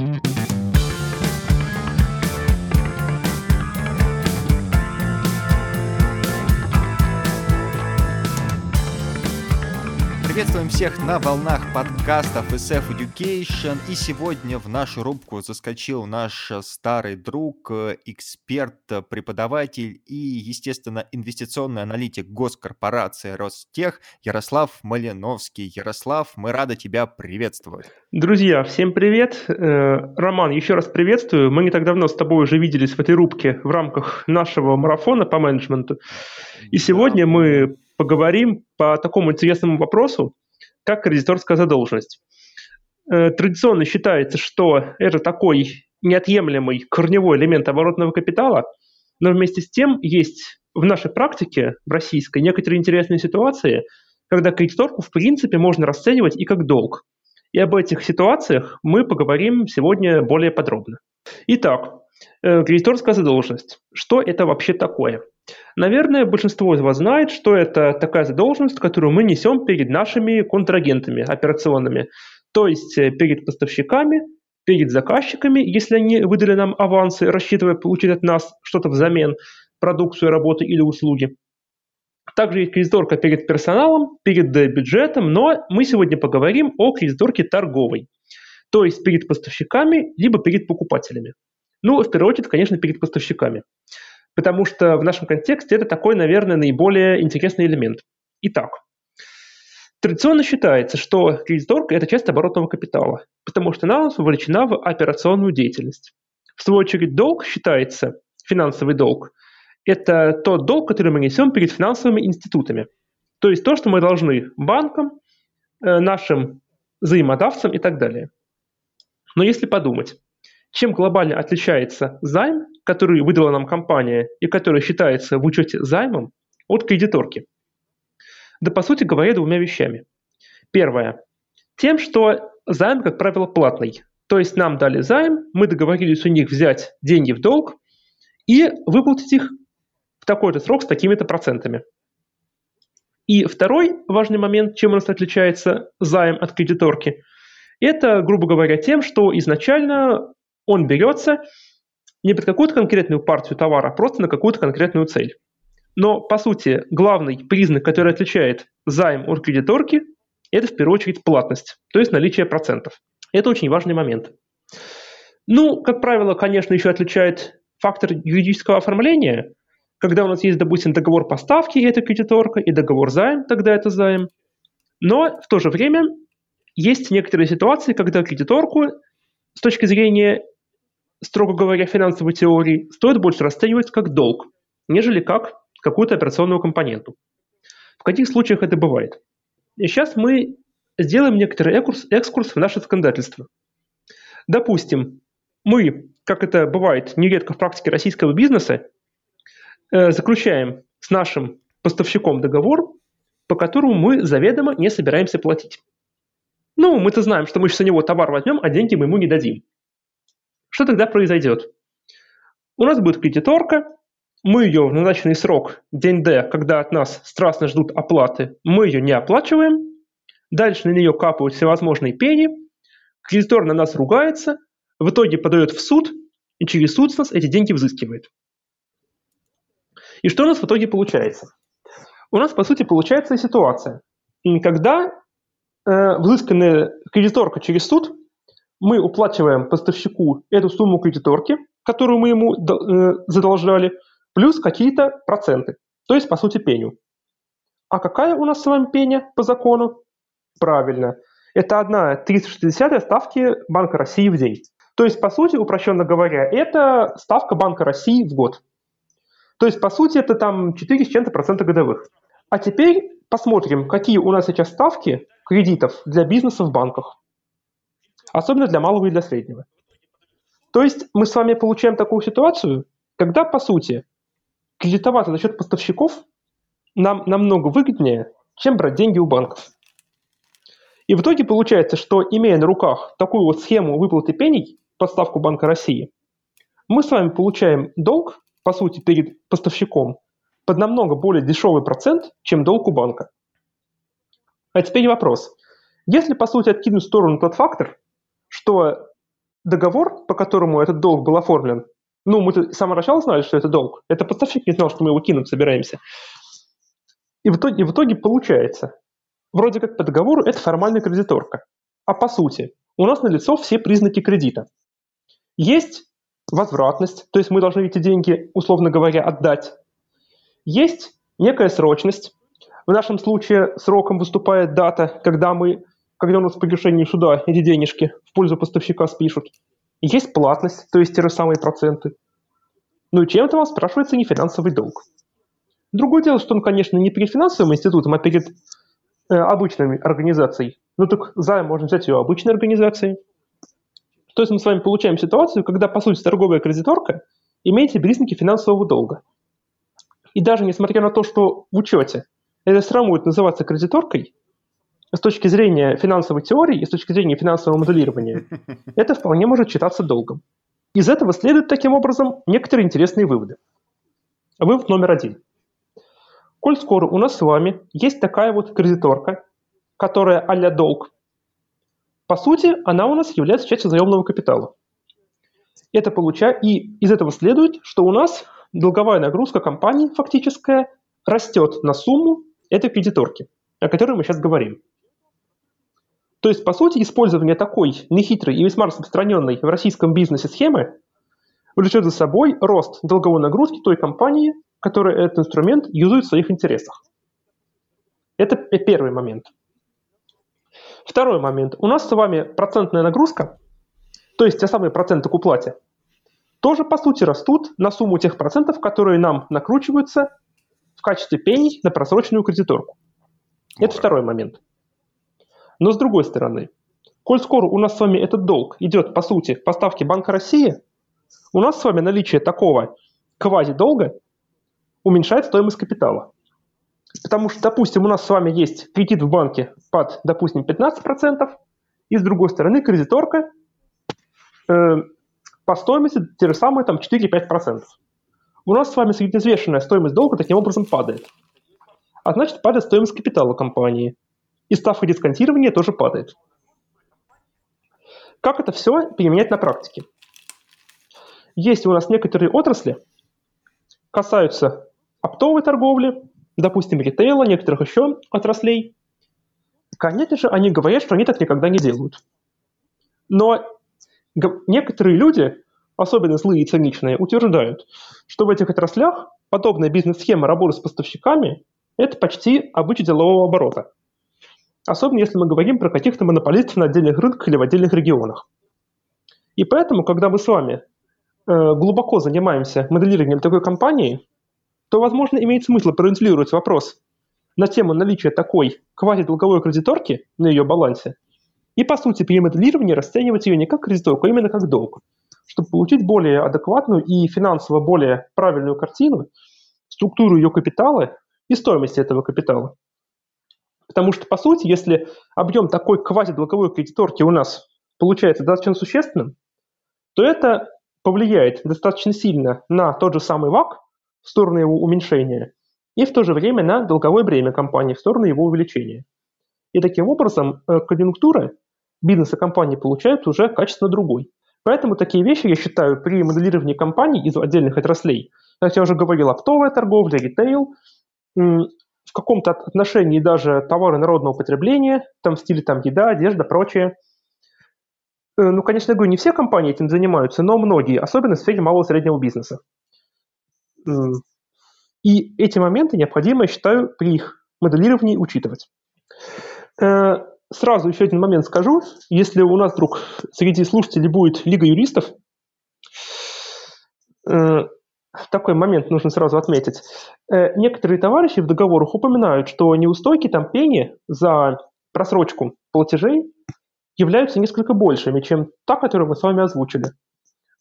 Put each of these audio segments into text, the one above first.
Mm-hmm. Приветствуем всех на волнах подкастов SF Education. И сегодня в нашу рубку заскочил наш старый друг, эксперт, преподаватель и, естественно, инвестиционный аналитик госкорпорации Ростех Ярослав Малиновский. Ярослав, мы рады тебя приветствовать. Друзья, всем привет. Э, Роман, еще раз приветствую. Мы не так давно с тобой уже виделись в этой рубке в рамках нашего марафона по менеджменту. И сегодня мы поговорим по такому интересному вопросу, как кредиторская задолженность. Э, традиционно считается, что это такой неотъемлемый корневой элемент оборотного капитала, но вместе с тем есть в нашей практике, в российской, некоторые интересные ситуации, когда кредиторку в принципе можно расценивать и как долг. И об этих ситуациях мы поговорим сегодня более подробно. Итак, э, кредиторская задолженность. Что это вообще такое? Наверное, большинство из вас знает, что это такая задолженность, которую мы несем перед нашими контрагентами операционными, то есть э, перед поставщиками, перед заказчиками, если они выдали нам авансы, рассчитывая получить от нас что-то взамен, продукцию, работу или услуги. Также есть кредиторка перед персоналом, перед э, бюджетом, но мы сегодня поговорим о кредиторке торговой, то есть перед поставщиками, либо перед покупателями. Ну, в первую очередь, конечно, перед поставщиками потому что в нашем контексте это такой, наверное, наиболее интересный элемент. Итак, традиционно считается, что кредиторка – это часть оборотного капитала, потому что она вовлечена в операционную деятельность. В свою очередь, долг считается, финансовый долг, это тот долг, который мы несем перед финансовыми институтами. То есть то, что мы должны банкам, э, нашим взаимодавцам и так далее. Но если подумать, чем глобально отличается займ который выдала нам компания и который считается в учете займом, от кредиторки? Да, по сути говоря, двумя вещами. Первое. Тем, что займ, как правило, платный. То есть нам дали займ, мы договорились у них взять деньги в долг и выплатить их в такой-то срок с такими-то процентами. И второй важный момент, чем у нас отличается займ от кредиторки, это, грубо говоря, тем, что изначально он берется не под какую-то конкретную партию товара, а просто на какую-то конкретную цель. Но, по сути, главный признак, который отличает займ от кредиторки, это в первую очередь платность, то есть наличие процентов. Это очень важный момент. Ну, как правило, конечно, еще отличает фактор юридического оформления, когда у нас есть, допустим, договор поставки, это кредиторка, и договор займ, тогда это займ. Но в то же время есть некоторые ситуации, когда кредиторку с точки зрения строго говоря, финансовой теории, стоит больше расценивать как долг, нежели как какую-то операционную компоненту. В каких случаях это бывает? И сейчас мы сделаем некоторый экскурс, экскурс в наше законодательство. Допустим, мы, как это бывает нередко в практике российского бизнеса, э, заключаем с нашим поставщиком договор, по которому мы заведомо не собираемся платить. Ну, мы-то знаем, что мы у него товар возьмем, а деньги мы ему не дадим. Что тогда произойдет? У нас будет кредиторка, мы ее в назначенный срок, день D, когда от нас страстно ждут оплаты, мы ее не оплачиваем, дальше на нее капают всевозможные пени, кредитор на нас ругается, в итоге подает в суд, и через суд с нас эти деньги взыскивает. И что у нас в итоге получается? У нас, по сути, получается ситуация, когда взысканная кредиторка через суд мы уплачиваем поставщику эту сумму кредиторки, которую мы ему э, задолжали, плюс какие-то проценты, то есть, по сути, пеню. А какая у нас с вами пеня по закону? Правильно, это одна 360 ставки Банка России в день. То есть, по сути, упрощенно говоря, это ставка Банка России в год. То есть, по сути, это там 4 с чем-то процента годовых. А теперь посмотрим, какие у нас сейчас ставки кредитов для бизнеса в банках особенно для малого и для среднего. То есть мы с вами получаем такую ситуацию, когда, по сути, кредитоваться за счет поставщиков нам намного выгоднее, чем брать деньги у банков. И в итоге получается, что имея на руках такую вот схему выплаты пений под ставку Банка России, мы с вами получаем долг, по сути, перед поставщиком под намного более дешевый процент, чем долг у банка. А теперь вопрос. Если, по сути, откинуть в сторону тот фактор, что договор, по которому этот долг был оформлен, ну, мы с самого начала знали, что это долг. Это поставщик не знал, что мы его кинуть собираемся. И в итоге, и в итоге получается, вроде как по договору это формальная кредиторка. А по сути, у нас налицо все признаки кредита. Есть возвратность, то есть мы должны эти деньги, условно говоря, отдать. Есть некая срочность. В нашем случае сроком выступает дата, когда мы, когда у нас по решению суда эти денежки в пользу поставщика спишут. Есть платность, то есть те же самые проценты. Ну и чем-то вам спрашивается не финансовый долг. Другое дело, что он, конечно, не перед финансовым институтом, а перед э, обычной организацией. Ну так займ можно взять у обычной организации. То есть мы с вами получаем ситуацию, когда, по сути, торговая кредиторка имеет признаки финансового долга. И даже несмотря на то, что в учете это все равно будет называться кредиторкой, с точки зрения финансовой теории и с точки зрения финансового моделирования, это вполне может считаться долгом. Из этого следуют таким образом некоторые интересные выводы. Вывод номер один. Коль скоро у нас с вами есть такая вот кредиторка, которая а долг, по сути, она у нас является частью заемного капитала. Это получа... И из этого следует, что у нас долговая нагрузка компании фактическая растет на сумму этой кредиторки, о которой мы сейчас говорим. То есть, по сути, использование такой нехитрой и весьма распространенной в российском бизнесе схемы влечет за собой рост долговой нагрузки той компании, которая этот инструмент юзает в своих интересах. Это первый момент. Второй момент. У нас с вами процентная нагрузка, то есть те самые проценты к уплате, тоже по сути растут на сумму тех процентов, которые нам накручиваются в качестве пений на просроченную кредиторку. Это второй момент. Но с другой стороны, коль скоро у нас с вами этот долг идет, по сути, в поставке Банка России, у нас с вами наличие такого квази-долга уменьшает стоимость капитала. Потому что, допустим, у нас с вами есть кредит в банке под, допустим, 15%, и с другой стороны кредиторка э, по стоимости те же самые там 4-5%. У нас с вами средневзвешенная стоимость долга таким образом падает. А значит, падает стоимость капитала компании – и ставка дисконтирования тоже падает. Как это все применять на практике? Есть у нас некоторые отрасли, касаются оптовой торговли, допустим, ритейла, некоторых еще отраслей. Конечно же, они говорят, что они так никогда не делают. Но некоторые люди, особенно злые и циничные, утверждают, что в этих отраслях подобная бизнес-схема работы с поставщиками – это почти обычай делового оборота. Особенно если мы говорим про каких-то монополистов на отдельных рынках или в отдельных регионах. И поэтому, когда мы с вами э, глубоко занимаемся моделированием такой компании, то, возможно, имеет смысл провентилировать вопрос на тему наличия такой квазидолговой кредиторки на ее балансе и, по сути, при моделировании расценивать ее не как кредиторку, а именно как долг, чтобы получить более адекватную и финансово более правильную картину, структуру ее капитала и стоимости этого капитала. Потому что, по сути, если объем такой квазидолговой кредиторки у нас получается достаточно существенным, то это повлияет достаточно сильно на тот же самый ВАК в сторону его уменьшения и в то же время на долговое бремя компании в сторону его увеличения. И таким образом э, конъюнктура бизнеса компании получает уже качественно другой. Поэтому такие вещи, я считаю, при моделировании компаний из отдельных отраслей, как я уже говорил, оптовая торговля, ритейл, в каком-то отношении даже товары народного потребления, там в стиле там еда, одежда, прочее. Э, ну, конечно, я говорю, не все компании этим занимаются, но многие, особенно в сфере малого и среднего бизнеса. И эти моменты необходимо, я считаю, при их моделировании учитывать. Сразу еще один момент скажу. Если у нас вдруг среди слушателей будет Лига юристов, э, такой момент нужно сразу отметить. Э, некоторые товарищи в договорах упоминают, что неустойки там пени за просрочку платежей являются несколько большими, чем та, которую мы с вами озвучили.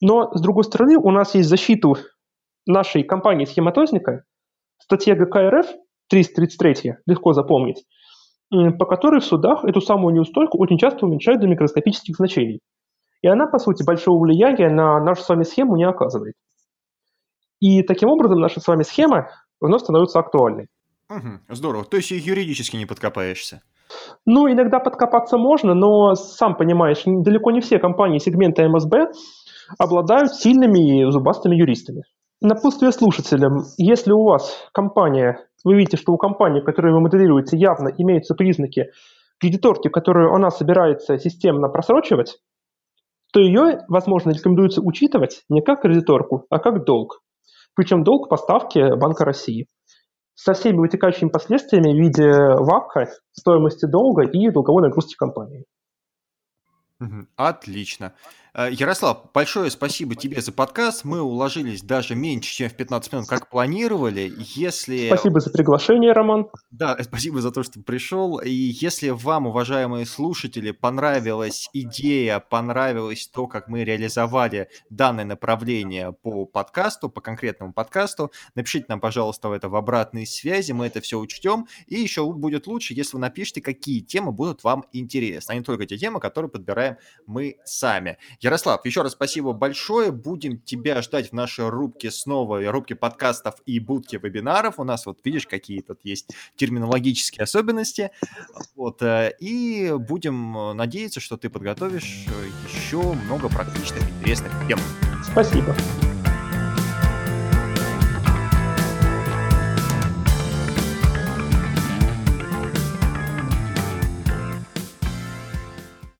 Но, с другой стороны, у нас есть защиту нашей компании схематозника, статья ГК РФ 333, легко запомнить, по которой в судах эту самую неустойку очень часто уменьшают до микроскопических значений. И она, по сути, большого влияния на нашу с вами схему не оказывает. И таким образом наша с вами схема вновь становится актуальной. Угу, здорово. То есть и юридически не подкопаешься. Ну, иногда подкопаться можно, но, сам понимаешь, далеко не все компании сегмента МСБ обладают сильными и зубастыми юристами. Напутствие слушателям. Если у вас компания, вы видите, что у компании, которую вы моделируете, явно имеются признаки кредиторки, которую она собирается системно просрочивать, то ее, возможно, рекомендуется учитывать не как кредиторку, а как долг. Причем долг поставки Банка России. Со всеми вытекающими последствиями в виде ВАКа, стоимости долга и долговой нагрузки компании. Отлично. Э, Ярослав, большое спасибо тебе за подкаст. Мы уложились даже меньше, чем в 15 минут, как планировали. Если... Спасибо за приглашение, Роман. Да, спасибо за то, что пришел. И если вам, уважаемые слушатели, понравилась идея, понравилось то, как мы реализовали данное направление по подкасту, по конкретному подкасту, напишите нам, пожалуйста, это в обратной связи, мы это все учтем. И еще будет лучше, если вы напишите, какие темы будут вам интересны, а не только те темы, которые подбираем мы сами. Ярослав, еще раз спасибо большое. Будем тебя ждать в нашей рубке снова, рубке подкастов и будке вебинаров. У нас вот видишь, какие тут есть терминологические особенности. Вот, э, и будем надеяться, что ты подготовишь еще много практичных, интересных тем. Спасибо.